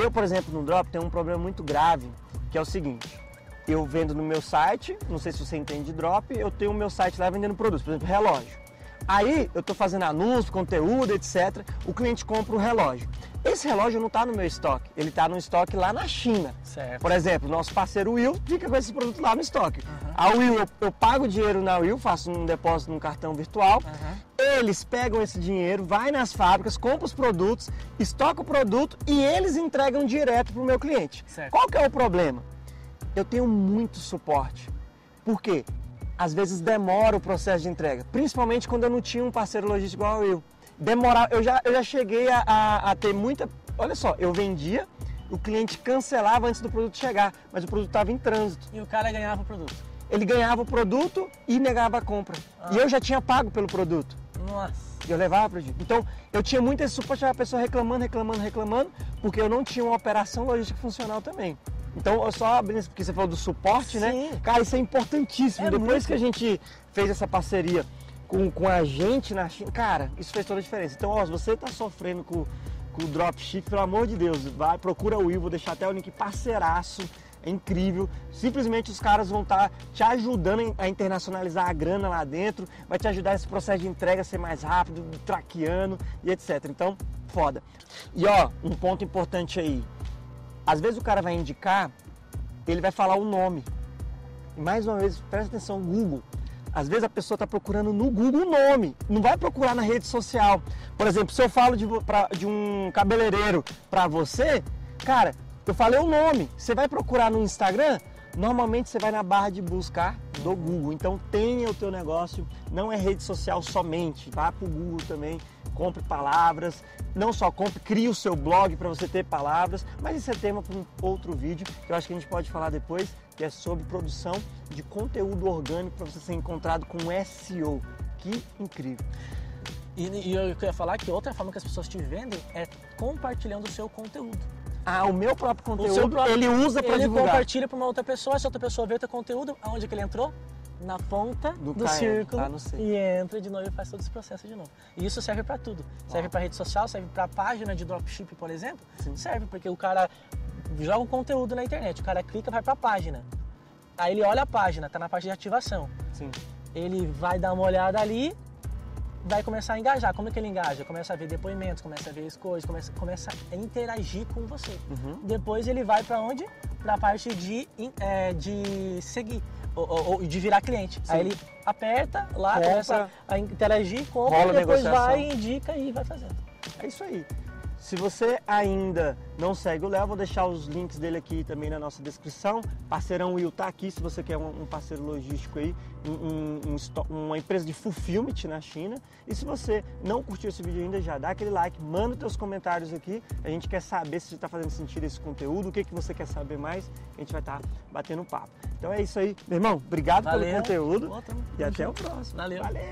Eu, por exemplo, no Drop tenho um problema muito grave, que é o seguinte. Eu vendo no meu site, não sei se você entende de Drop, eu tenho o meu site lá vendendo produtos, por exemplo, relógio. Aí eu estou fazendo anúncio, conteúdo, etc. O cliente compra o relógio. Esse relógio não está no meu estoque, ele está no estoque lá na China. Certo. Por exemplo, nosso parceiro Will fica com esse produto lá no estoque. A Will, eu, eu pago dinheiro na Will, faço um depósito num cartão virtual. Eles pegam esse dinheiro, vai nas fábricas, compram os produtos, estoca o produto e eles entregam direto para o meu cliente. Certo. Qual que é o problema? Eu tenho muito suporte. Por quê? Às vezes demora o processo de entrega, principalmente quando eu não tinha um parceiro logístico igual eu. Demorar, eu já, eu já cheguei a, a- a ter muita. Olha só, eu vendia, o cliente cancelava antes do produto chegar, mas o produto estava em trânsito. E o cara ganhava o produto. Ele ganhava o produto e negava a compra. E eu já tinha pago pelo produto. Nossa. E eu levava para Então, eu tinha muito esse suporte, a pessoa reclamando, reclamando, reclamando, porque eu não tinha uma operação logística funcional também. Então, eu só abrindo, porque você falou do suporte, né? Sim. Cara, isso é importantíssimo. É Depois muito. que a gente fez essa parceria com, com a gente na China, cara, isso fez toda a diferença. Então, ó, se você está sofrendo com, com o dropship, pelo amor de Deus, vai, procura o Will, vou deixar até o link parceiraço. É incrível. Simplesmente os caras vão estar te ajudando a internacionalizar a grana lá dentro, vai te ajudar esse processo de entrega a ser mais rápido, traqueando e etc. Então, foda. E ó, um ponto importante aí. Às vezes o cara vai indicar, ele vai falar o nome. E mais uma vez, presta atenção, Google. Às vezes a pessoa está procurando no Google o nome, não vai procurar na rede social. Por exemplo, se eu falo de, pra- de um cabeleireiro para você, cara, eu falei o nome. Você vai procurar no Instagram, normalmente você vai na barra de buscar do Google. Então tenha o teu negócio, não é rede social somente, vá para o Google também, compre palavras, não só compre, crie o seu blog para você ter palavras, mas isso é tema para um outro vídeo que eu acho que a gente pode falar depois, que é sobre produção de conteúdo orgânico para você ser encontrado com SEO. Que incrível. E, e eu queria falar que outra forma que as pessoas te vendem é compartilhando o seu conteúdo. Ah, o meu próprio conteúdo próprio- ele usa para Ele divulgar. compartilha para uma outra pessoa, essa outra pessoa vê o teu conteúdo, aonde que ele entrou? Na ponta Do do, círculo tá e entra de novo e faz todo esse processo de novo. E isso serve para tudo. Serve para rede social, serve para página de dropship, por exemplo. Sim. Serve porque o cara joga o conteúdo na internet, o cara clica, vai para a página. Aí ele olha a página, tá na parte de ativação. Sim. Ele vai dar uma olhada ali, vai começar a engajar. Como é que ele engaja? Começa a ver depoimentos, começa a ver as coisas, começa, começa a interagir com você. Uhum. Depois ele vai para onde? Para a parte de, é, de seguir, ou, ou- de virar cliente. Sim. Aí ele aperta lá, Compra. começa a interagir, compra, Rola depois vai, indica e vai fazendo. É isso aí. Se você ainda não segue o Léo, vou deixar os links dele aqui também na nossa descrição. Parceirão Will tá aqui, se você quer um, parceiro logístico aí, um- um- um uma empresa de fulfillment na China. E se você não curtiu esse vídeo ainda, já dá aquele like, manda os teus comentários aqui. A gente quer saber se está fazendo sentido esse conteúdo, o que, que você quer saber mais. A gente vai estar batendo papo. Então é isso aí. Meu irmão, obrigado Valeu. pelo conteúdo tamo- e até o próximo. Valeu. Valeu.